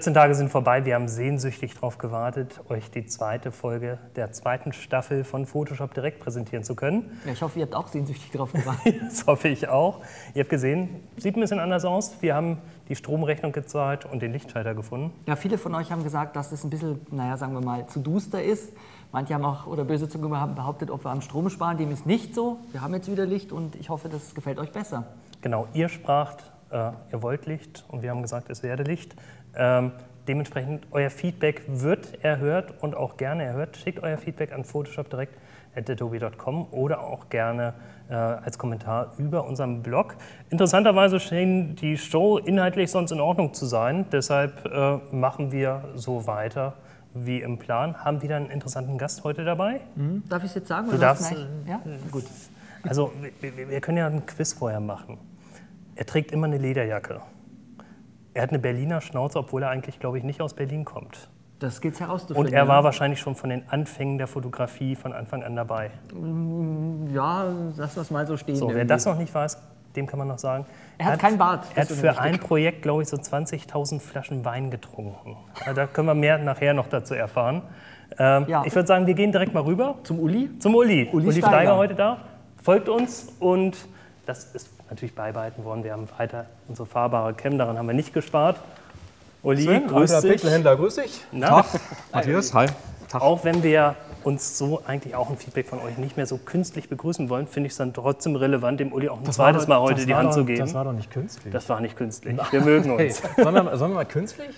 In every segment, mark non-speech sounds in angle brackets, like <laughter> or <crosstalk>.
14 Tage sind vorbei. Wir haben sehnsüchtig darauf gewartet, euch die zweite Folge der zweiten Staffel von Photoshop direkt präsentieren zu können. Ja, ich hoffe, ihr habt auch sehnsüchtig darauf <laughs> gewartet. das hoffe ich auch. Ihr habt gesehen, sieht ein bisschen anders aus. Wir haben die Stromrechnung gezahlt und den Lichtschalter gefunden. Ja, viele von euch haben gesagt, dass es ein bisschen, naja, sagen wir mal, zu duster ist. Manche haben auch, oder böse Zungen haben behauptet, ob wir am Strom sparen. Dem ist nicht so. Wir haben jetzt wieder Licht und ich hoffe, das gefällt euch besser. Genau, ihr spracht, äh, ihr wollt Licht und wir haben gesagt, es werde Licht. Ähm, dementsprechend, euer Feedback wird erhört und auch gerne erhört. Schickt euer Feedback an Photoshop direkt adobe.com oder auch gerne äh, als Kommentar über unseren Blog. Interessanterweise schien die Show inhaltlich sonst in Ordnung zu sein. Deshalb äh, machen wir so weiter wie im Plan. Haben wieder einen interessanten Gast heute dabei. Mhm. Darf ich es jetzt sagen? Du darfst. Ja? Gut. Also, wir, wir können ja einen Quiz vorher machen. Er trägt immer eine Lederjacke. Er hat eine Berliner Schnauze, obwohl er eigentlich, glaube ich, nicht aus Berlin kommt. Das gilt herauszufinden. Und er war wahrscheinlich schon von den Anfängen der Fotografie von Anfang an dabei. Mm, ja, lass das mal so stehen. So, wer das noch nicht weiß, dem kann man noch sagen. Er hat, hat keinen Bart. Er hat für ein Projekt, glaube ich, so 20.000 Flaschen Wein getrunken. Da können wir mehr nachher noch dazu erfahren. Ähm, ja. Ich würde sagen, wir gehen direkt mal rüber. Zum Uli? Zum Uli. Uli, Uli Steiger. Steiger heute da. Folgt uns und das ist natürlich beibehalten worden. Wir haben weiter unsere fahrbare Cam, daran haben wir nicht gespart. Uli, Sven, grüß dich. Pixelhändler, grüß dich. Na? Tag, Matthias, hi. Tag. Auch wenn wir uns so eigentlich auch ein Feedback von euch nicht mehr so künstlich begrüßen wollen, finde ich es dann trotzdem relevant, dem Uli auch ein das zweites Mal heute die Hand doch, zu geben. Das war doch nicht künstlich. Das war nicht künstlich. Wir mögen uns. Hey, sollen, wir, sollen wir mal künstlich?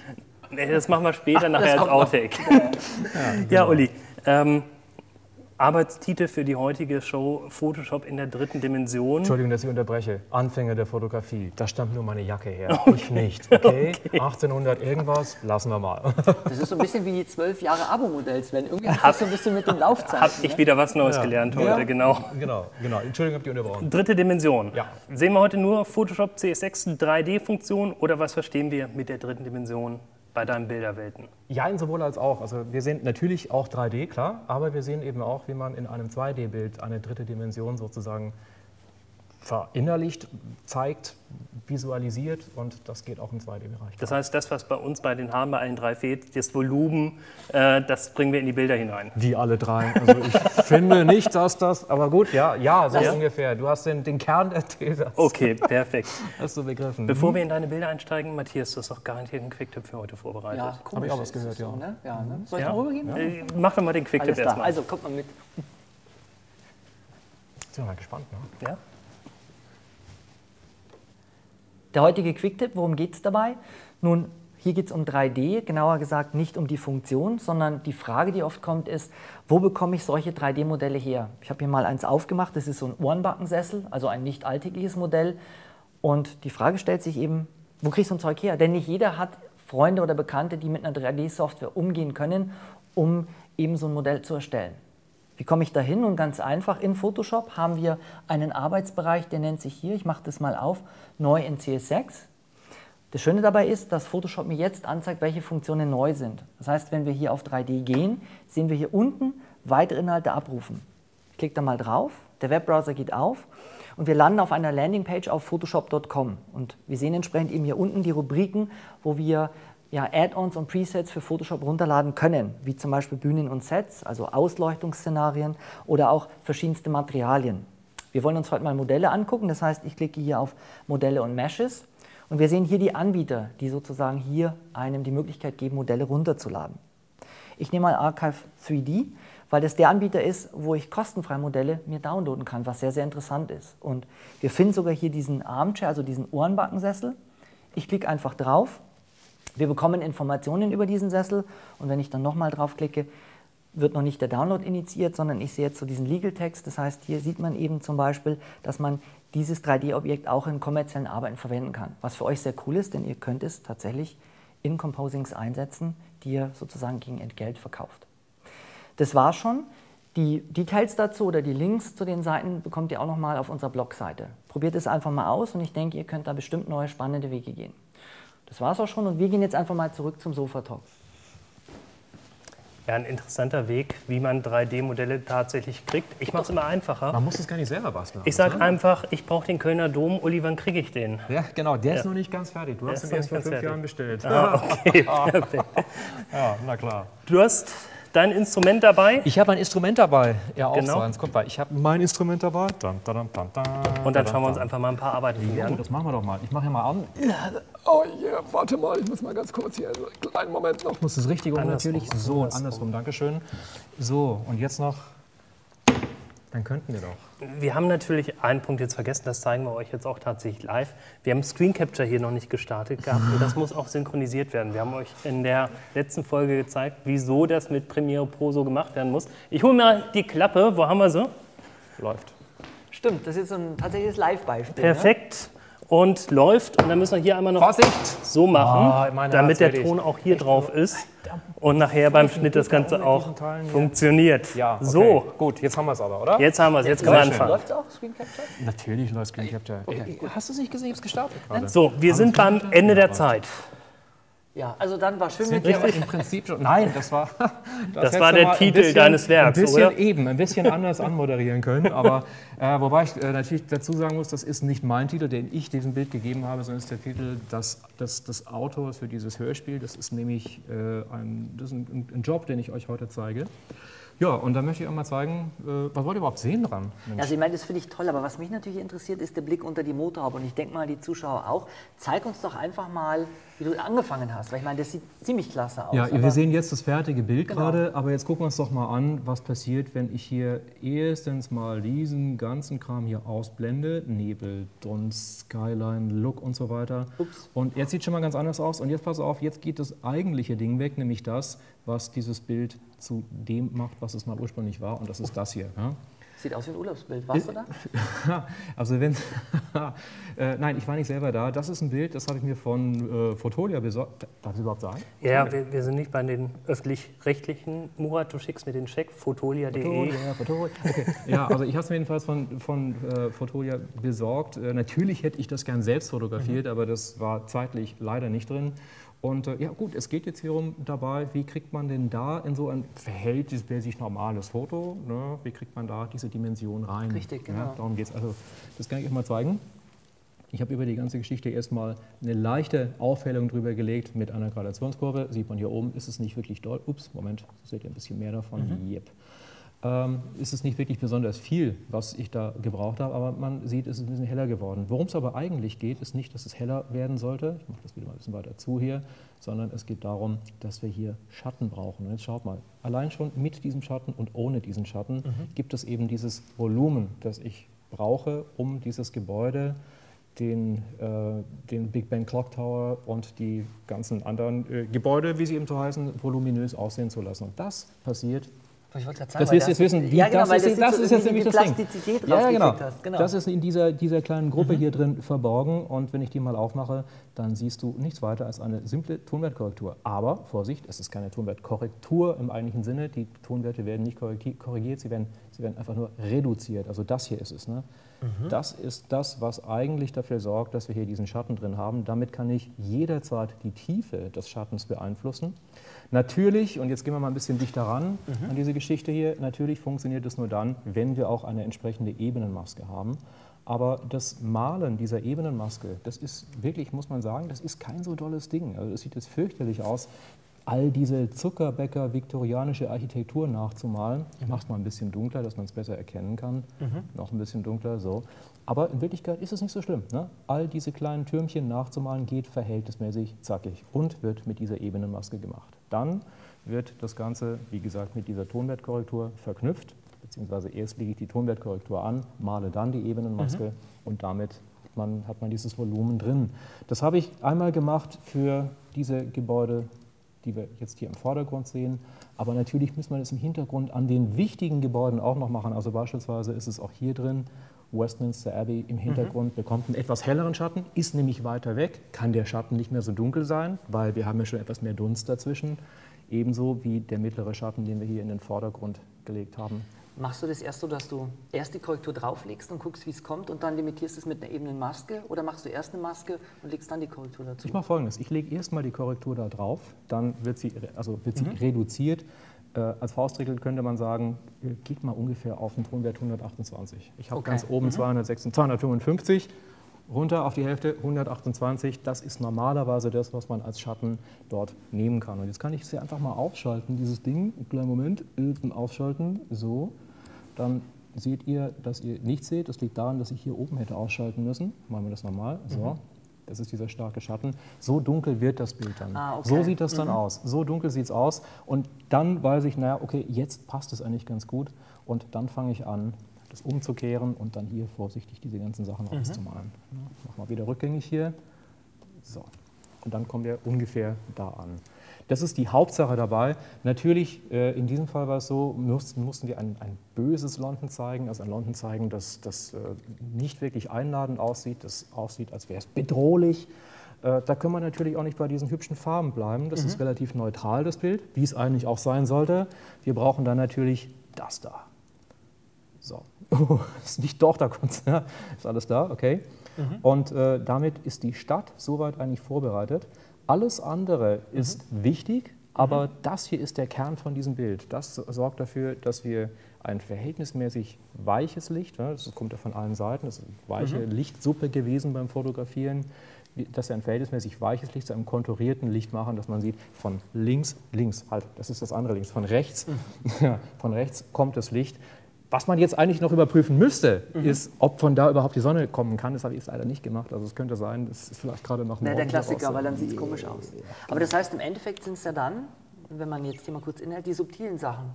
Nee, das machen wir später Ach, nachher als Outtake. Ja, ja, genau. ja, Uli. Ähm, Arbeitstitel für die heutige Show Photoshop in der dritten Dimension. Entschuldigung, dass ich unterbreche. Anfänger der Fotografie. Da stammt nur meine Jacke her. <laughs> Okay. Ich nicht. Okay? okay? 1800 irgendwas, lassen wir mal. <laughs> Das ist so ein bisschen wie zwölf Jahre Abo-Modell, Sven. Irgendwie das so ein bisschen mit dem Laufzeit. Habe ich wieder was Neues ja. gelernt heute, ja. genau. Genau, genau. Entschuldigung, habt ihr unterbrochen. Dritte Dimension. Ja. Sehen wir heute nur Photoshop CS6 3D-Funktion oder was verstehen wir mit der dritten Dimension? Bei deinen Bilderwelten? Ja, sowohl als auch. Also wir sehen natürlich auch 3D, klar, aber wir sehen eben auch, wie man in einem 2D-Bild eine dritte Dimension sozusagen verinnerlicht, zeigt, visualisiert und das geht auch im 2D-Bereich. Das heißt, das, was bei uns bei den Haaren bei allen drei fehlt, das Volumen, äh, das bringen wir in die Bilder hinein. Wie alle drei. Also ich <laughs> finde nicht, dass das, aber gut, ja, ja, so ja? ungefähr. Du hast den, den Kern erzählt. Okay, perfekt. Hast du begriffen. Bevor mhm. wir in deine Bilder einsteigen, Matthias, du hast doch garantiert einen Quicktip für heute vorbereitet. Ja, habe ich auch was gehört, ja. So, ne? ja ne? Soll ich ja? mal rübergehen? Ja. Äh, mach doch mal den Quicktip erstmal. Also, kommt mal mit. Jetzt sind wir mal gespannt, ne? Ja. Der heutige Quicktip, worum geht es dabei? Nun, hier geht es um 3D, genauer gesagt nicht um die Funktion, sondern die Frage, die oft kommt, ist, wo bekomme ich solche 3D-Modelle her? Ich habe hier mal eins aufgemacht, das ist so ein Ohrenbackensessel, also ein nicht alltägliches Modell. Und die Frage stellt sich eben, wo kriege ich so ein Zeug her? Denn nicht jeder hat Freunde oder Bekannte, die mit einer 3D-Software umgehen können, um eben so ein Modell zu erstellen. Wie komme ich da hin? Und ganz einfach, in Photoshop haben wir einen Arbeitsbereich, der nennt sich hier, ich mache das mal auf, neu in CS6. Das Schöne dabei ist, dass Photoshop mir jetzt anzeigt, welche Funktionen neu sind. Das heißt, wenn wir hier auf 3D gehen, sehen wir hier unten weitere Inhalte abrufen. Ich klicke da mal drauf, der Webbrowser geht auf und wir landen auf einer Landingpage auf photoshop.com. Und wir sehen entsprechend eben hier unten die Rubriken, wo wir ja, Add-ons und Presets für Photoshop runterladen können, wie zum Beispiel Bühnen und Sets, also Ausleuchtungsszenarien oder auch verschiedenste Materialien. Wir wollen uns heute mal Modelle angucken, das heißt, ich klicke hier auf Modelle und Meshes und wir sehen hier die Anbieter, die sozusagen hier einem die Möglichkeit geben, Modelle runterzuladen. Ich nehme mal Archive 3D, weil das der Anbieter ist, wo ich kostenfrei Modelle mir downloaden kann, was sehr, sehr interessant ist. Und wir finden sogar hier diesen Armchair, also diesen Ohrenbackensessel. Ich klicke einfach drauf wir bekommen Informationen über diesen Sessel und wenn ich dann nochmal draufklicke, wird noch nicht der Download initiiert, sondern ich sehe jetzt so diesen Legal Text. Das heißt, hier sieht man eben zum Beispiel, dass man dieses 3D-Objekt auch in kommerziellen Arbeiten verwenden kann. Was für euch sehr cool ist, denn ihr könnt es tatsächlich in Composings einsetzen, die ihr sozusagen gegen Entgelt verkauft. Das war schon. Die Details dazu oder die Links zu den Seiten bekommt ihr auch nochmal auf unserer Blogseite. Probiert es einfach mal aus und ich denke, ihr könnt da bestimmt neue spannende Wege gehen. Das war es auch schon und wir gehen jetzt einfach mal zurück zum Sofa-Talk. Ja, ein interessanter Weg, wie man 3D-Modelle tatsächlich kriegt. Ich mache es immer einfacher. Man muss es gar nicht selber basteln. Ich sage einfach, ich brauche den Kölner Dom. Uli, wann kriege ich den? Ja, genau, der ist Ja. noch nicht ganz fertig. Du hast ist ihn erst vor fünf fertig. Jahren bestellt. Ah, okay, <laughs> perfekt. <laughs> Ja, na klar. Du hast dein Instrument dabei Ich habe ein Instrument dabei. Ja, auch Genau. so eins. Kommt mal, ich habe mein Instrument dabei. Dun, dun, dun, dun, dun, und dann schauen wir uns einfach mal ein paar Arbeiten Ja, an. das machen wir doch mal. Ich mache hier mal an. Oh yeah, warte mal, ich muss mal ganz kurz hier, also einen kleinen Moment noch. Ich muss das richtig um natürlich. So, andersrum. andersrum, Dankeschön. So, und jetzt noch, dann könnten wir doch. Wir haben natürlich einen Punkt jetzt vergessen, das zeigen wir euch jetzt auch tatsächlich live. Wir haben Screen Capture hier noch nicht gestartet gehabt und das <laughs> muss auch synchronisiert werden. Wir haben euch in der letzten Folge gezeigt, wieso das mit Premiere Pro so gemacht werden muss. Ich hole mal die Klappe, wo haben wir sie? Läuft. Stimmt, das ist so ein tatsächliches Live-Beispiel. Perfekt und läuft und dann müssen wir hier einmal noch Vorsicht! so machen, Ah, meine damit der Ton auch hier drauf ist und nachher beim Schnitt das Ganze auch funktioniert. Ja, okay. So, Gut, jetzt haben wir es aber, oder? jetzt haben wir es, jetzt können wir anfangen. Läuft es auch, Screen Capture? Natürlich läuft Screen Capture. Ey, Hast du es nicht gesehen? Ich habe es gestartet. So, wir sind beim Ende der Zeit. Ja, also dann war schön mit dir. im Prinzip schon. Nein, das war. <laughs> Das, Das war der Titel bisschen, deines Werks, Ein bisschen oder? eben, ein bisschen anders anmoderieren können. Aber äh, wobei ich äh, natürlich dazu sagen muss, das ist nicht mein Titel, den ich diesem Bild gegeben habe, sondern es ist der Titel des, des, des Autors für dieses Hörspiel. Das ist nämlich äh, ein, das ist ein, ein Job, den ich euch heute zeige. Ja, und da möchte ich auch mal zeigen, äh, was wollt ihr überhaupt sehen dran? Mensch. Also ich meine, das finde ich toll, aber was mich natürlich interessiert, ist der Blick unter die Motorhaube und ich denke mal, die Zuschauer auch. Zeig uns doch einfach mal, wie du angefangen hast, weil ich meine, das sieht ziemlich klasse aus. Ja, wir sehen jetzt das fertige Bild Genau. gerade, aber jetzt gucken wir uns doch mal an, was passiert, wenn ich hier erstens mal diesen ganzen Kram hier ausblende. Nebel, Dunst, Skyline, Look und so weiter. Ups. Und jetzt sieht schon mal ganz anders aus. Und jetzt pass auf, jetzt geht das eigentliche Ding weg, nämlich das, was dieses Bild zu dem macht, was es mal ursprünglich war. Und das ist das hier. Ja? Sieht aus wie ein Urlaubsbild. Warst du da? <laughs> Also wenn, <laughs> äh, nein, ich war nicht selber da. Das ist ein Bild, das habe ich mir von äh, Fotolia besorgt. Darf ich überhaupt sagen? Ja, wir, wir sind nicht bei den öffentlich-rechtlichen. Murat, du schickst mir den Check, fotolia.de. Fotolia, Fotolia. Okay. Ja, also ich habe es mir jedenfalls von, von äh, Fotolia besorgt. Äh, natürlich hätte ich das gern selbst fotografiert, aber das war zeitlich leider nicht drin. Und äh, ja gut, es geht jetzt hierum dabei, wie kriegt man denn da in so ein verhältnismäßig normales Foto, ne, wie kriegt man da diese Dimension rein? Richtig, Ja, genau. darum geht es. Also das kann ich euch mal zeigen. Ich habe über die ganze Geschichte erstmal eine leichte Aufhellung drüber gelegt mit einer Gradationskurve. Sieht man hier oben, ist es nicht wirklich doll. Ups, Moment, seht ihr ein bisschen mehr davon. Yep. Ähm, ist es nicht wirklich besonders viel, was ich da gebraucht habe, aber man sieht, es ist ein bisschen heller geworden. Worum es aber eigentlich geht, ist nicht, dass es heller werden sollte. Ich mache das wieder mal ein bisschen weiter zu hier, sondern es geht darum, dass wir hier Schatten brauchen. Und jetzt schaut mal, allein schon mit diesem Schatten und ohne diesen Schatten gibt es eben dieses Volumen, das ich brauche, um dieses Gebäude den, äh, den Big Ben Clock Tower und die ganzen anderen äh, Gebäude, wie sie eben so heißen, voluminös aussehen zu lassen. Und das passiert. Ich wollte sagen, Das weil wirst du jetzt wissen, wie ja, genau, das ist, das, ist jetzt nämlich das Ding. Ja, genau. hast. genau. Das ist in dieser, dieser kleinen Gruppe hier drin verborgen und wenn ich die mal aufmache, dann siehst du nichts weiter als eine simple Tonwertkorrektur. Aber Vorsicht, es ist keine Tonwertkorrektur im eigentlichen Sinne. Die Tonwerte werden nicht korrigiert, sie werden, sie werden einfach nur reduziert. Also das hier ist es. Ne? Das ist das, was eigentlich dafür sorgt, dass wir hier diesen Schatten drin haben. Damit kann ich jederzeit die Tiefe des Schattens beeinflussen. Natürlich, und jetzt gehen wir mal ein bisschen dichter ran an diese Geschichte hier, natürlich funktioniert es nur dann, wenn wir auch eine entsprechende Ebenenmaske haben. Aber das Malen dieser Ebenenmaske, das ist wirklich, muss man sagen, das ist kein so dolles Ding. Also es sieht jetzt fürchterlich aus, all diese Zuckerbäcker viktorianische Architektur nachzumalen. Ich mache es mal ein bisschen dunkler, dass man es besser erkennen kann. Noch ein bisschen dunkler, so. Aber in Wirklichkeit ist es nicht so schlimm. Ne? All diese kleinen Türmchen nachzumalen geht verhältnismäßig zackig und wird mit dieser Ebenenmaske gemacht. Dann wird das Ganze, wie gesagt, mit dieser Tonwertkorrektur verknüpft, beziehungsweise erst lege ich die Tonwertkorrektur an, male dann die Ebenenmaske und damit man, hat man dieses Volumen drin. Das habe ich einmal gemacht für diese Gebäude, die wir jetzt hier im Vordergrund sehen. Aber natürlich muss man es im Hintergrund an den wichtigen Gebäuden auch noch machen. Also beispielsweise ist es auch hier drin, Westminster Abbey im Hintergrund bekommt einen etwas helleren Schatten, ist nämlich weiter weg, kann der Schatten nicht mehr so dunkel sein, weil wir haben ja schon etwas mehr Dunst dazwischen. Ebenso wie der mittlere Schatten, den wir hier in den Vordergrund gelegt haben. Machst du das erst so, dass du erst die Korrektur drauflegst und guckst, wie es kommt und dann limitierst es mit einer ebenen Maske? Oder machst du erst eine Maske und legst dann die Korrektur dazu? Ich mache folgendes: Ich lege erstmal die Korrektur da drauf, dann wird sie, also wird sie reduziert. Äh, als Faustregel könnte man sagen, äh, geht mal ungefähr auf den Tonwert 128. Ich habe Okay. ganz oben Mhm. 206, 255, runter auf die Hälfte 128. Das ist normalerweise das, was man als Schatten dort nehmen kann. Und jetzt kann ich es ja einfach mal ausschalten, dieses Ding. Einen kleinen Moment, ausschalten, so. Dann seht ihr, dass ihr nichts seht. Das liegt daran, dass ich hier oben hätte ausschalten müssen. Machen wir das nochmal. So. Das ist dieser starke Schatten. So dunkel wird das Bild dann. Ah, okay. So sieht das dann aus. So dunkel sieht es aus. Und dann weiß ich, naja, okay, jetzt passt es eigentlich ganz gut. Und dann fange ich an, das umzukehren und dann hier vorsichtig diese ganzen Sachen rauszumalen. Ja, Mach mal wieder rückgängig hier. So. Und dann kommen wir ungefähr da an. Das ist die Hauptsache dabei. Natürlich, äh, in diesem Fall war es so, mussten, mussten wir ein, ein böses London zeigen, also ein London zeigen, das, das äh, nicht wirklich einladend aussieht, das aussieht, als wäre es bedrohlich. Äh, da können wir natürlich auch nicht bei diesen hübschen Farben bleiben. Das ist relativ neutral, das Bild, wie es eigentlich auch sein sollte. Wir brauchen dann natürlich das da. So, oh, <laughs> ist nicht doch, da kommt's, ja, ist alles da, okay. Und äh, damit ist die Stadt soweit eigentlich vorbereitet. Alles andere ist wichtig, aber das hier ist der Kern von diesem Bild. Das sorgt dafür, dass wir ein verhältnismäßig weiches Licht, ne, das kommt ja von allen Seiten, das ist eine weiche Lichtsuppe gewesen beim Fotografieren, dass wir ein verhältnismäßig weiches Licht zu einem konturierten Licht machen, dass man sieht, von links, links, halt, das ist das andere links, von rechts, <laughs> ja, von rechts kommt das Licht. Was man jetzt eigentlich noch überprüfen müsste, ist, ob von da überhaupt die Sonne kommen kann. Das habe ich jetzt leider nicht gemacht. Also es könnte sein, das ist vielleicht gerade noch Na, der morgen Klassiker, weil dann sieht es komisch aus. Aber das heißt, im Endeffekt sind es ja dann, wenn man jetzt hier mal kurz inhält, die subtilen Sachen,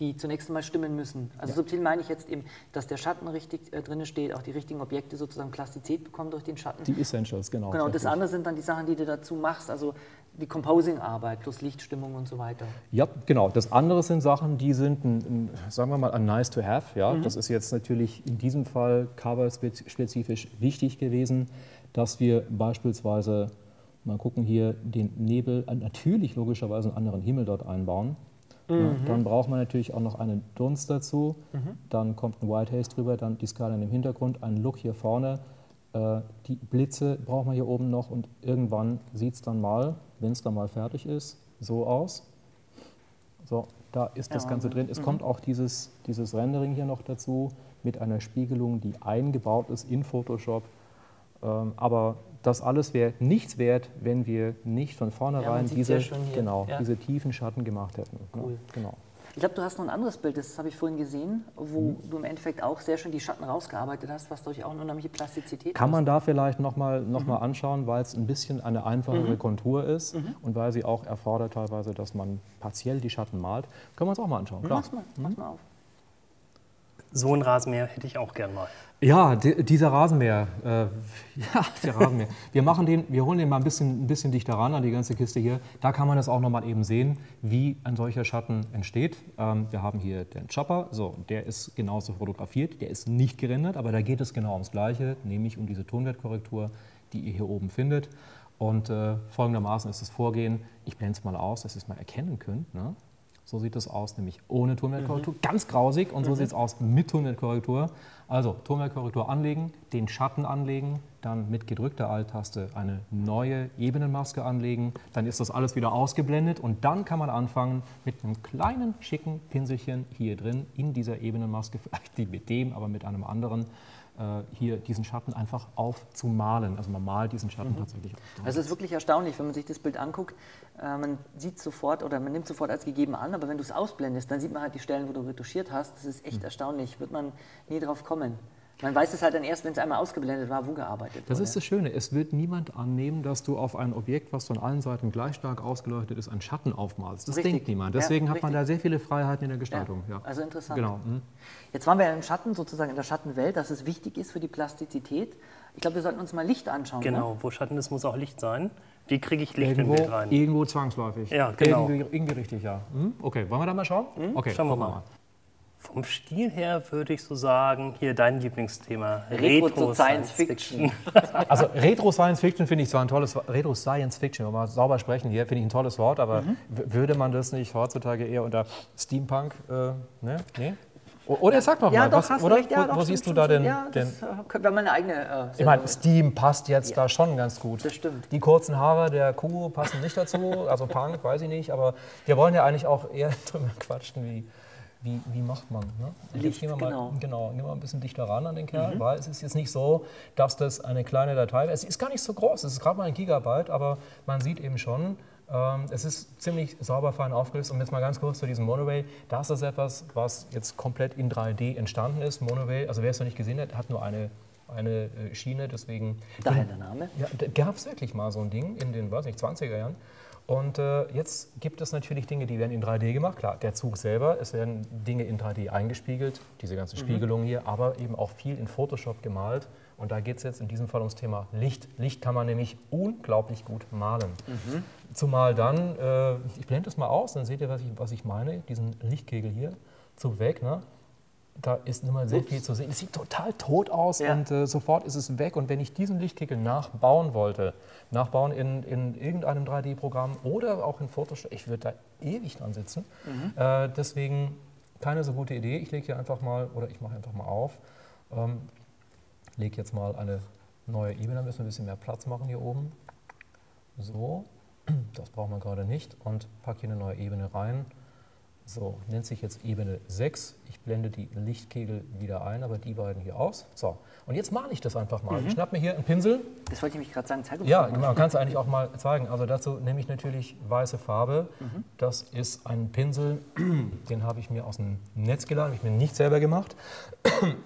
die zunächst einmal stimmen müssen. Also subtil meine ich jetzt eben, dass der Schatten richtig äh, drin steht, auch die richtigen Objekte sozusagen Plastizität bekommen durch den Schatten. Die Essentials, genau. Genau, und das andere sind dann die Sachen, die du dazu machst, also die Composing-Arbeit plus Lichtstimmung und so weiter. Ja, genau. Das andere sind Sachen, die sind, ein, ein, sagen wir mal, ein nice to have. Ja? Das ist jetzt natürlich in diesem Fall cover-spezifisch wichtig gewesen, dass wir beispielsweise, mal gucken hier, den Nebel, äh, natürlich logischerweise einen anderen Himmel dort einbauen. Ja, dann braucht man natürlich auch noch einen Dunst dazu. Dann kommt ein White Haze drüber, dann die Skala im Hintergrund, ein Look hier vorne. Äh, Die Blitze braucht man hier oben noch und irgendwann sieht es dann mal, wenn es dann mal fertig ist, so aus. So, da ist das Ja, Ganze Wahnsinn. drin. Es kommt auch dieses, dieses Rendering hier noch dazu mit einer Spiegelung, die eingebaut ist in Photoshop. Ähm, aber das alles wäre nichts wert, wenn wir nicht von vornherein diese, ja hier. genau, Ja. diese tiefen Schatten gemacht hätten. ne? Cool. Genau. Ich glaube, du hast noch ein anderes Bild, das habe ich vorhin gesehen, wo Mhm. du im Endeffekt auch sehr schön die Schatten rausgearbeitet hast, was durch auch eine unheimliche Plastizität Kann ist. man da vielleicht nochmal noch Mhm. mal anschauen, weil es ein bisschen eine einfachere Kontur ist und weil sie auch erfordert teilweise, dass man partiell die Schatten malt. Können wir uns auch mal anschauen. Klar. Mach's mal, mach's mal auf. So ein Rasenmäher hätte ich auch gern mal. Ja, di- dieser Rasenmäher. Äh, <laughs> ja, der Rasenmäher. Wir, machen den, wir holen den mal ein bisschen, ein bisschen dichter ran an die ganze Kiste hier. Da kann man das auch noch mal eben sehen, wie ein solcher Schatten entsteht. Ähm, wir haben hier den Chopper. So, der ist genauso fotografiert. Der ist nicht gerendert, aber da geht es genau ums Gleiche, nämlich um diese Tonwertkorrektur, die ihr hier oben findet. Und äh, folgendermaßen ist das Vorgehen. Ich blende es mal aus, dass ihr es mal erkennen könnt. Ne? So sieht es aus, nämlich ohne Tonwertkorrektur. Ganz grausig. Und so sieht es aus mit Tonwertkorrektur. Also Tonwertkorrektur anlegen, den Schatten anlegen, dann mit gedrückter Alt-Taste eine neue Ebenenmaske anlegen. Dann ist das alles wieder ausgeblendet und dann kann man anfangen mit einem kleinen schicken Pinselchen hier drin in dieser Ebenenmaske, <laughs> vielleicht nicht mit dem, aber mit einem anderen, hier diesen Schatten einfach aufzumalen. Also man malt diesen Schatten tatsächlich auf. Also es ist wirklich erstaunlich, wenn man sich das Bild anguckt. Äh, man sieht sofort oder man nimmt sofort als gegeben an, aber wenn du es ausblendest, dann sieht man halt die Stellen, wo du retuschiert hast. Das ist echt Hm. erstaunlich, wird man nie drauf kommen. Man weiß es halt dann erst, wenn es einmal ausgeblendet war, wo gearbeitet Das wurde. ist das Schöne. Es wird niemand annehmen, dass du auf ein Objekt, was von allen Seiten gleich stark ausgeleuchtet ist, einen Schatten aufmalst. Das Richtig. denkt niemand. Ja, Deswegen hat man da sehr viele Freiheiten in der Gestaltung. Ja, Ja. also interessant. Genau. hm. Jetzt waren wir im Schatten, sozusagen in der Schattenwelt, dass es wichtig ist für die Plastizität. Ich glaube, wir sollten uns mal Licht anschauen. Ne? Genau, wo Schatten ist, muss auch Licht sein. Wie kriege ich Licht in Irgendwo, Bild rein? irgendwo zwangsläufig. Ja, genau. Irgendwie, irgendwie richtig, ja. Hm? Okay, wollen wir da mal schauen? Okay, Schauen wir gucken mal. Vom Stil her würde ich so sagen, hier dein Lieblingsthema. Retro zu Science Fiction. <laughs> Also Retro Science Fiction finde ich zwar ein tolles Wort, Retro Science Fiction, wenn wir mal sauber sprechen hier, finde ich ein tolles Wort, aber Mhm. würde man das nicht heutzutage eher unter Steampunk, äh, ne? Nee? Oder sag noch ja, mal, doch, was, oder? recht. Ja, wo doch, wo stimmt, siehst du stimmt, da stimmt. den, Ja, den das äh, könnte meine eigene. Äh, Ich meine, Steam passt jetzt da schon ganz gut. Das stimmt. Die kurzen Haare der Kuh passen nicht dazu, also Punk, weiß ich nicht, aber wir wollen ja eigentlich auch eher <laughs> drüber quatschen, wie, wie, wie macht man. Ne? Und Licht, jetzt gehen wir mal, genau. Mhm. genau, gehen wir mal ein bisschen dichter ran an den Kerl, weil es ist jetzt nicht so, dass das eine kleine Datei ist. Es ist gar nicht so groß, es ist gerade mal ein Gigabyte, aber man sieht eben schon, ähm, es ist ziemlich sauber fein aufgelöst. Und jetzt mal ganz kurz zu diesem Monoray. Das ist etwas, was jetzt komplett in 3D entstanden ist. Monoray, also wer es noch nicht gesehen hat, hat nur eine, eine äh, Schiene, deswegen Daher der Name. ja, da gab es wirklich mal so ein Ding in den, weiß nicht, 20er Jahren. Und äh, jetzt gibt es natürlich Dinge, die werden in 3D gemacht. Klar, der Zug selber, es werden Dinge in 3D eingespiegelt, diese ganzen Spiegelungen hier, aber eben auch viel in Photoshop gemalt. Und da geht es jetzt in diesem Fall ums Thema Licht. Licht kann man nämlich unglaublich gut malen. Zumal dann, äh, ich blende es mal aus, dann seht ihr, was ich, was ich meine, diesen Lichtkegel hier, Zug weg, ne? Da ist nicht mehr sehr viel zu sehen. Es sieht total tot aus Ja. und äh, sofort ist es weg. Und wenn ich diesen Lichtkegel nachbauen wollte, nachbauen in, in irgendeinem 3D-Programm oder auch in Photoshop, ich würde da ewig dran sitzen. Äh, deswegen keine so gute Idee. Ich lege hier einfach mal, oder ich mache einfach mal auf, ähm, lege jetzt mal eine neue Ebene, da müssen wir ein bisschen mehr Platz machen hier oben. So, <clears throat> das brauchen wir gerade nicht und packe hier eine neue Ebene rein. So, nennt sich jetzt Ebene 6. Ich blende die Lichtkegel wieder ein, aber die beiden hier aus. So, und jetzt male ich das einfach mal. Ich schnapp mir hier einen Pinsel. Das wollte ich mich gerade sagen. Zeig uns Ja, doch mal. man kann es eigentlich auch mal zeigen. Also dazu nehme ich natürlich weiße Farbe. Das ist ein Pinsel, <clears throat> den habe ich mir aus dem Netz geladen, habe ich mir nicht selber gemacht. <clears throat>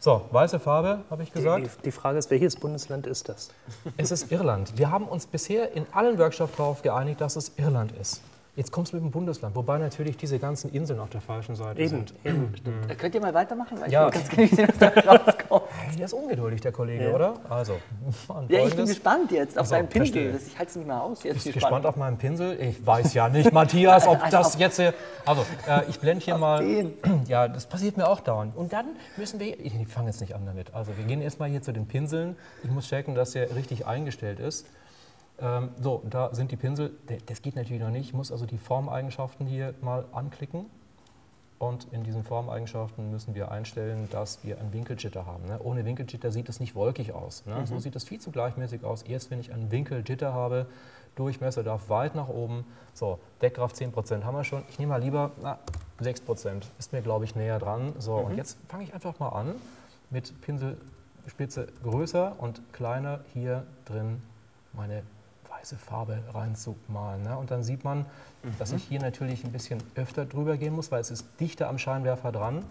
So, weiße Farbe, habe ich gesagt. Die, die Frage ist, welches Bundesland ist das? Es ist Irland. Wir haben uns bisher in allen Workshops darauf geeinigt, dass es Irland ist. Jetzt kommst du mit dem Bundesland, wobei natürlich diese ganzen Inseln auf der falschen Seite Eben, sind. eben. Äh, Könnt ihr mal weitermachen? Weil Ja. ich will ganz gerne sehen, was da <laughs> rauskommt. Der ist ungeduldig, der Kollege, Ja. oder? Also, Ja, ich bin gespannt jetzt auf Ach so, deinen Pinsel. Das, ich halte es nicht mehr aus. Jetzt Bist die du gespannt auf meinen Pinsel? Ich weiß ja nicht, Matthias, ob <laughs> Also das jetzt hier. Also, äh, ich blende hier mal. den. <clears throat> Ja, das passiert mir auch dauernd. Und dann müssen wir. Ich fange jetzt nicht an damit. Also, wir gehen erstmal hier zu den Pinseln. Ich muss checken, dass der richtig eingestellt ist. Ähm, so, da sind die Pinsel. Das geht natürlich noch nicht. Ich muss also die Formeigenschaften hier mal anklicken. Und in diesen Formeigenschaften müssen wir einstellen, dass wir ein Winkeljitter haben. Ne? Ohne Winkeljitter sieht es nicht wolkig aus. Ne? So sieht es viel zu gleichmäßig aus. Erst wenn ich einen Winkeljitter habe, Durchmesser darf weit nach oben. So, Deckkraft 10% haben wir schon. Ich nehme mal lieber na, 6%. Ist mir, glaube ich, näher dran. So, und jetzt fange ich einfach mal an mit Pinselspitze größer und kleiner hier drin meine weiße Farbe reinzumalen. Ne? Und dann sieht man, dass ich hier natürlich ein bisschen öfter drüber gehen muss, weil es ist dichter am Scheinwerfer dran.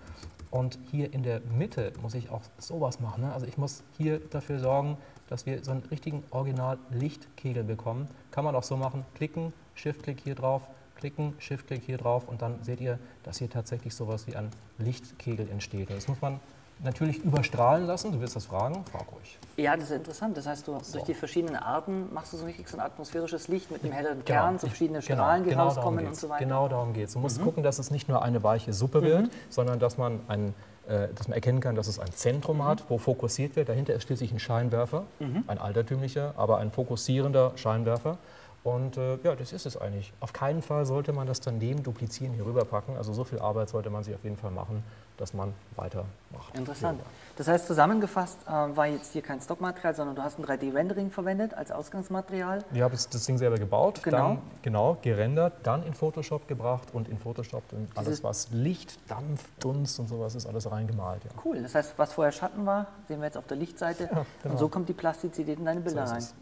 Und hier in der Mitte muss ich auch sowas machen. Ne? Also ich muss hier dafür sorgen, dass wir so einen richtigen Original-Lichtkegel bekommen. Kann man auch so machen, klicken, Shift-Klick hier drauf, klicken, Shift-Klick hier drauf und dann seht ihr, dass hier tatsächlich sowas wie ein Lichtkegel entsteht. Und das muss man natürlich überstrahlen lassen. Du willst das fragen? Frag ruhig. Ja, das ist interessant. Das heißt, du durch die verschiedenen Arten machst du so richtig so ein atmosphärisches Licht mit einem helleren Kern, so verschiedene Strahlen, die darum rauskommen und so weiter. Mhm. Genau darum geht es. Du musst gucken, dass es nicht nur eine weiche Suppe wird, sondern dass man, ein, äh, dass man erkennen kann, dass es ein Zentrum Mhm. hat, wo fokussiert wird. Dahinter ist schließlich ein Scheinwerfer, ein altertümlicher, aber ein fokussierender Scheinwerfer. Und äh, ja, das ist es eigentlich. Auf keinen Fall sollte man das daneben duplizieren, hier rüberpacken. Also so viel Arbeit sollte man sich auf jeden Fall machen, dass man weitermacht. Interessant. Ja. Das heißt, zusammengefasst äh, war jetzt hier kein Stockmaterial, sondern du hast ein 3D-Rendering verwendet als Ausgangsmaterial. Ich habe das Ding selber gebaut, Genau. dann genau gerendert, dann in Photoshop gebracht und in Photoshop dann alles, Dieses- was Licht, Dampf, Dunst und sowas ist, alles reingemalt. Ja. Cool. Das heißt, was vorher Schatten war, sehen wir jetzt auf der Lichtseite. <laughs> genau. Und so kommt die Plastizität in deine Bilder ist rein. es.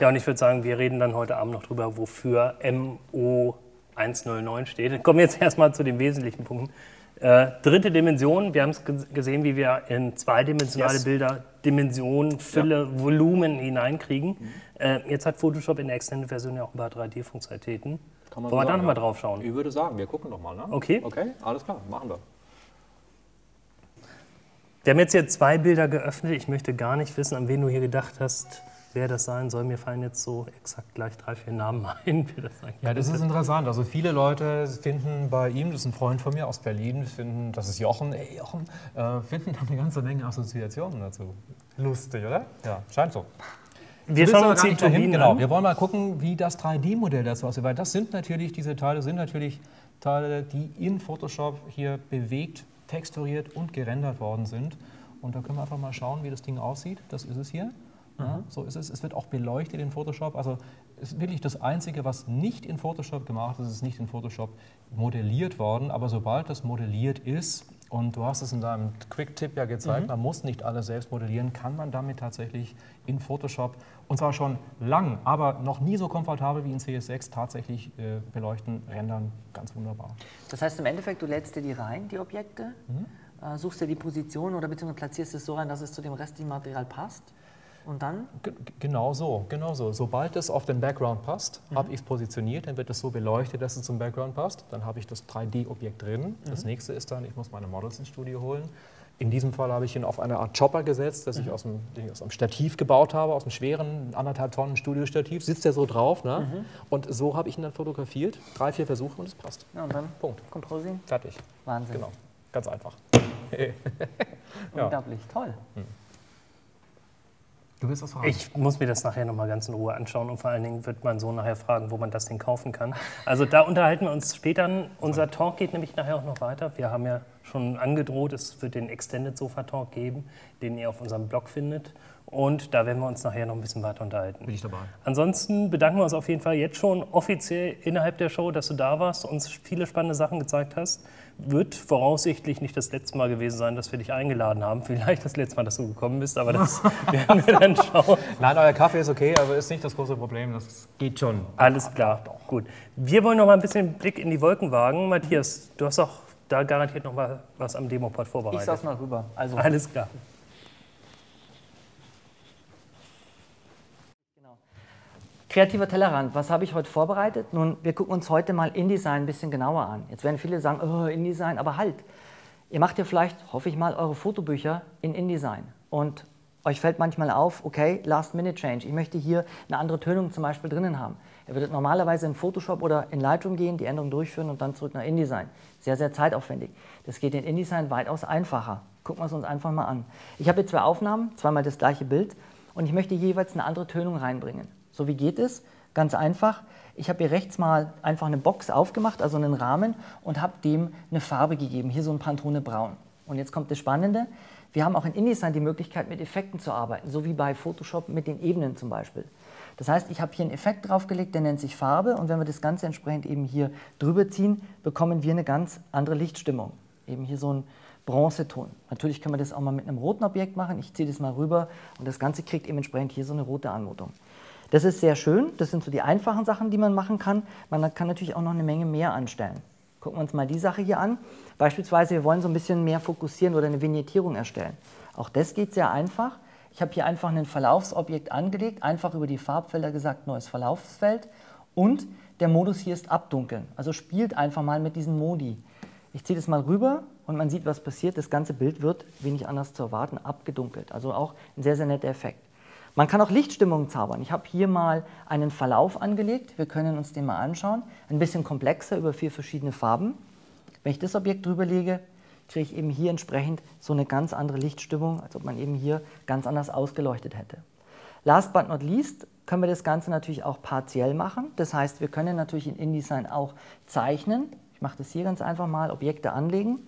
Ja, und ich würde sagen, wir reden dann heute Abend noch drüber, wofür MO109 steht. Kommen wir jetzt erstmal zu den wesentlichen Punkten. Äh, dritte Dimension, wir haben es ge- gesehen, wie wir in zweidimensionale Yes. Bilder Dimension, Fülle, Volumen hineinkriegen. Äh, jetzt hat Photoshop in der Extended-Version ja auch ein paar 3D-Funktionalitäten. Kann man Wollen wir da nochmal ja. drauf schauen? Ich würde sagen, wir gucken nochmal, ne? Okay. Okay, alles klar, machen wir. Wir haben jetzt hier zwei Bilder geöffnet. Ich möchte gar nicht wissen, an wen du hier gedacht hast, wer das sein soll. Mir fallen jetzt so exakt gleich drei, vier Namen <laughs> ein, wer das sein Ja, das ist interessant. Also viele Leute finden bei ihm, das ist ein Freund von mir aus Berlin, finden, das ist Jochen, ey Jochen, äh, finden da eine ganze Menge Assoziationen dazu. Lustig, oder? Ja, scheint so. Wir schauen uns die dahin, genau. Wir wollen mal gucken, wie das 3D-Modell dazu aussieht, weil das sind natürlich, diese Teile sind natürlich Teile, die in Photoshop hier bewegt, texturiert und gerendert worden sind. Und da können wir einfach mal schauen, wie das Ding aussieht. Das ist es hier. Ja, so ist es. Es wird auch beleuchtet in Photoshop. Also ist wirklich das Einzige, was nicht in Photoshop gemacht ist, ist nicht in Photoshop modelliert worden. Aber sobald das modelliert ist, und du hast es in deinem Quick-Tipp ja gezeigt, man muss nicht alles selbst modellieren, kann man damit tatsächlich in Photoshop, und zwar schon lang, aber noch nie so komfortabel wie in CS6, tatsächlich äh, beleuchten, rendern, ganz wunderbar. Das heißt im Endeffekt, du lädst dir die rein, die Objekte, äh, suchst dir die Position oder beziehungsweise platzierst es so rein, dass es zu dem restlichen Material passt. Und dann? G genau so, genau so. Sobald es auf den Background passt, habe ich es positioniert, dann wird es so beleuchtet, dass es zum Background passt. Dann habe ich das 3D-Objekt drin. Das nächste ist dann, ich muss meine Models ins Studio holen. In diesem Fall habe ich ihn auf eine Art Chopper gesetzt, das ich aus dem, den ich aus einem Stativ gebaut habe, aus einem schweren anderthalb Tonnen Studiostativ. Sitzt der so drauf, ne? Und so habe ich ihn dann fotografiert. Drei, vier Versuche und es passt. Ja, und dann Punkt. Composing. Fertig. Wahnsinn. Genau. Ganz einfach. <laughs> Unglaublich, toll. Du willst was fragen? Ich muss mir das nachher nochmal ganz in Ruhe anschauen und vor allen Dingen wird mein Sohn nachher fragen, wo man das Ding kaufen kann. Also da unterhalten wir uns später. Unser Talk geht nämlich nachher auch noch weiter. Wir haben ja schon angedroht, es wird den Extended Sofa Talk geben, den ihr auf unserem Blog findet. Und da werden wir uns nachher noch ein bisschen weiter unterhalten. Bin ich dabei. Ansonsten bedanken wir uns auf jeden Fall jetzt schon offiziell innerhalb der Show, dass du da warst, uns viele spannende Sachen gezeigt hast. Wird voraussichtlich nicht das letzte Mal gewesen sein, dass wir dich eingeladen haben. <laughs> Vielleicht das letzte Mal, dass du gekommen bist, aber das <laughs> werden wir dann schauen. Nein, euer Kaffee ist okay, aber ist nicht das große Problem. Das geht schon. Alles klar, gut. Wir wollen noch mal ein bisschen einen Blick in die Wolken wagen. Matthias, du hast auch da garantiert noch mal was am Demopod Ich vorbereitet. saß mal rüber. Also, Alles klar. Kreativer Tellerrand, was habe ich heute vorbereitet? Nun, wir gucken uns heute mal InDesign ein bisschen genauer an. Jetzt werden viele sagen, oh, InDesign, aber halt. Ihr macht ja vielleicht, hoffe ich mal, eure Fotobücher in InDesign. Und euch fällt manchmal auf, okay, Last-Minute-Change. Ich möchte hier eine andere Tönung zum Beispiel drinnen haben. Ihr würdet normalerweise in Photoshop oder in Lightroom gehen, die Änderung durchführen und dann zurück nach InDesign. Sehr, sehr zeitaufwendig. Das geht in InDesign weitaus einfacher. Gucken wir es uns einfach mal an. Ich habe hier zwei Aufnahmen, zweimal das gleiche Bild und ich möchte jeweils eine andere Tönung reinbringen. So wie geht es? Ganz einfach. Ich habe hier rechts mal einfach eine Box aufgemacht, also einen Rahmen, und habe dem eine Farbe gegeben. Hier so ein Pantone Braun. Und jetzt kommt das Spannende. Wir haben auch in InDesign die Möglichkeit, mit Effekten zu arbeiten, so wie bei Photoshop mit den Ebenen zum Beispiel. Das heißt, ich habe hier einen Effekt draufgelegt, der nennt sich Farbe. Und wenn wir das Ganze entsprechend eben hier drüber ziehen, bekommen wir eine ganz andere Lichtstimmung. Eben hier so ein Bronzeton. Natürlich können wir das auch mal mit einem roten Objekt machen. Ich ziehe das mal rüber und das Ganze kriegt eben entsprechend hier so eine rote Anmutung. Das ist sehr schön. Das sind so die einfachen Sachen, die man machen kann. Man kann natürlich auch noch eine Menge mehr anstellen. Gucken wir uns mal die Sache hier an. Beispielsweise, wir wollen so ein bisschen mehr fokussieren oder eine Vignettierung erstellen. Auch das geht sehr einfach. Ich habe hier einfach ein Verlaufsobjekt angelegt, einfach über die Farbfelder gesagt, neues Verlaufsfeld. Und der Modus hier ist Abdunkeln. Also spielt einfach mal mit diesen Modi. Ich ziehe das mal rüber und man sieht, was passiert. Das ganze Bild wird, wenig anders zu erwarten, abgedunkelt. Also auch ein sehr, sehr netter Effekt. Man kann auch Lichtstimmungen zaubern. Ich habe hier mal einen Verlauf angelegt. Wir können uns den mal anschauen. Ein bisschen komplexer über vier verschiedene Farben. Wenn ich das Objekt drüber lege, kriege ich eben hier entsprechend so eine ganz andere Lichtstimmung, als ob man eben hier ganz anders ausgeleuchtet hätte. Last but not least können wir das Ganze natürlich auch partiell machen. Das heißt, wir können natürlich in InDesign auch zeichnen. Ich mache das hier ganz einfach mal, Objekte anlegen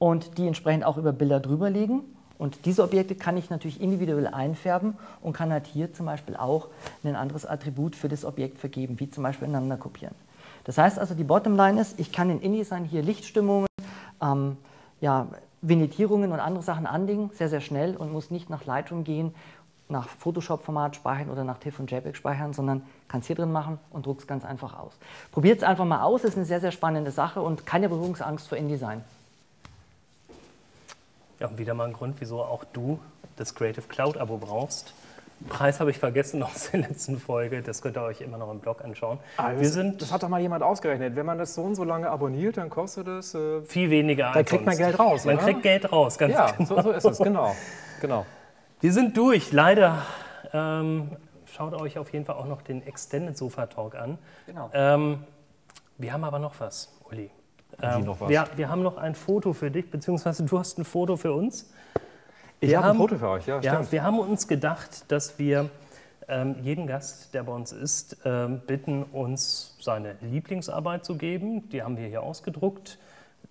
und die entsprechend auch über Bilder drüber legen. Und diese Objekte kann ich natürlich individuell einfärben und kann halt hier zum Beispiel auch ein anderes Attribut für das Objekt vergeben, wie zum Beispiel ineinander kopieren. Das heißt also, die Bottomline ist, ich kann in InDesign hier Lichtstimmungen, ähm, ja, Vignettierungen und andere Sachen anlegen, sehr, sehr schnell und muss nicht nach Lightroom gehen, nach Photoshop-Format speichern oder nach TIFF und JPEG speichern, sondern kann es hier drin machen und druckt es ganz einfach aus. Probiert es einfach mal aus, ist eine sehr, sehr spannende Sache und keine Berührungsangst vor InDesign. Ja, und wieder mal ein Grund, wieso auch du das Creative Cloud Abo brauchst. Preis habe ich vergessen <laughs> aus der letzten Folge. Das könnt ihr euch immer noch im Blog anschauen. Ah, Wir das, sind das hat doch mal jemand ausgerechnet. Wenn man das so und so lange abonniert, dann kostet es. Äh, viel weniger da als kriegt man sonst. Geld raus. Man oder? kriegt Geld raus, ganz ja, genau. so, so ist es, genau. genau. Wir sind durch, leider. Ähm, schaut euch auf jeden Fall auch noch den Extended Sofa Talk an. Genau. Ähm, wir haben aber noch was, Uli. Ähm? Wir, wir haben noch ein Foto für dich, beziehungsweise du hast ein Foto für uns. Ich habe ein Foto für euch, ja, Ja, stimmt. wir haben uns gedacht, dass wir ähm, jeden Gast, der bei uns ist, ähm, bitten, uns seine Lieblingsarbeit zu geben. Die haben wir hier ausgedruckt.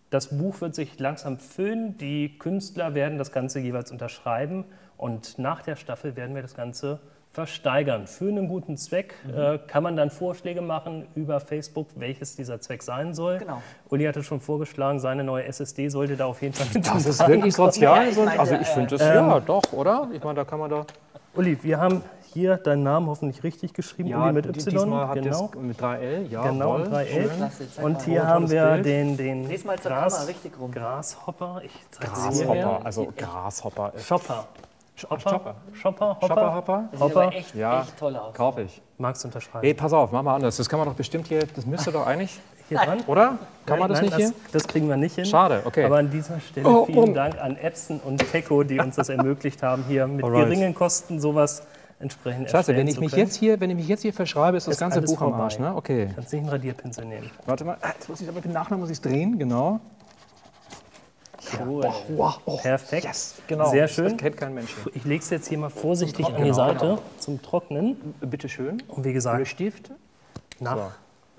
Das Buch wird sich langsam füllen. Die Künstler werden das Ganze jeweils unterschreiben. Und nach der Staffel werden wir das Ganze versteigern. Für einen guten Zweck Mhm. äh, kann man dann Vorschläge machen über Facebook, welches dieser Zweck sein soll. Genau. Uli hatte schon vorgeschlagen, seine neue SSD sollte da auf jeden Fall mit Das ist wirklich sozial. Ja, ich also ich finde das, ja, doch, oder? Ich meine, da kann man da... Uli, wir haben hier deinen Namen hoffentlich richtig geschrieben, Uli mit Y. diesmal hat genau. mit 3L, ja, Genau, voll, 3L. schön. Klasse, zeig Und hier Oh, haben wir Bild. den, den Gras, Kamera richtig rum. Grashopper. Ich Grashopper, also Grashopper. Shopper. Shopper, Shopper. Hopper. Shopper, Hopper? Das sieht aber Hopper. echt, Ja. echt toll aus. Kaufe ich. Magst du unterschreiben? Hey, pass auf, mach mal anders. Das kann man doch bestimmt hier, das müsste doch eigentlich, Hier dran? <laughs> oder? Kann man das Nein, nicht hier? Das kriegen wir nicht hin. Schade, okay. Aber an dieser Stelle Oh, vielen oh. Dank an Epson und Teco, die uns das ermöglicht haben, hier mit Alright. geringen Kosten sowas entsprechend Scheiße, wenn ich zu mich können. jetzt hier, wenn ich mich jetzt hier verschreibe, ist das Ist ganze Buch am vorbei. Arsch, ne? Okay. Kannst nicht einen Radierpinsel nehmen. Warte mal, Ah, jetzt muss ich aber den Nachnamen muss ich drehen, genau. Cool. Wow, oh, Perfekt. yes, genau. Sehr Das schön. kennt kein Mensch. Ich lege es jetzt hier mal vorsichtig an die Seite zum Trocknen. Bitte schön. Und wie gesagt, Stift. nach So.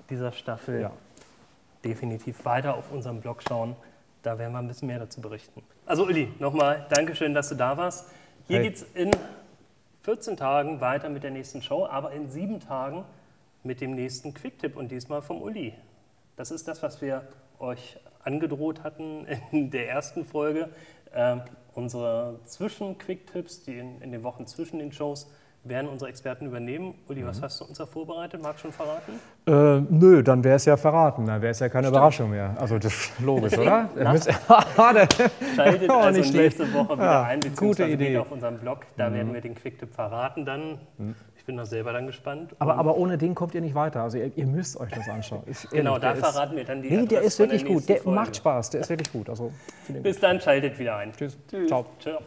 dieser Staffel Ja. definitiv weiter auf unserem Blog schauen. Da werden wir ein bisschen mehr dazu berichten. Also Uli, nochmal Dankeschön, dass du da warst. Hier Hey. geht es in 14 Tagen weiter mit der nächsten Show, aber in sieben Tagen mit dem nächsten Quicktip und diesmal vom Uli. Das ist das, was wir euch angedroht hatten <laughs> in der ersten Folge. Ähm, unsere Zwischen-Quicktipps, die in, in den Wochen zwischen den Shows, werden unsere Experten übernehmen. Uli, was hast du uns da vorbereitet? Magst du schon verraten? Äh, nö, dann wäre es ja verraten, dann wäre es ja keine Überraschung mehr. Also das ist <laughs> logisch, oder? Der- <laughs> Schaltet also nicht nächste Woche wieder Ja, ein, gute beziehungsweise Idee. Mhm. geht auf unserem Blog. Da werden wir den Quicktip verraten dann. Ich bin da selber dann gespannt. aber, aber ohne den kommt ihr nicht weiter. Also ihr, ihr müsst euch das anschauen. Ist <laughs> genau, ehrlich, da der ist- verraten wir dann die Nee, der ist von der wirklich gut. Der Folge. macht Spaß. Der ist wirklich gut. Also, Bis dann, schaltet wieder ein. tschüss. Tschüss. Ciao. Ciao.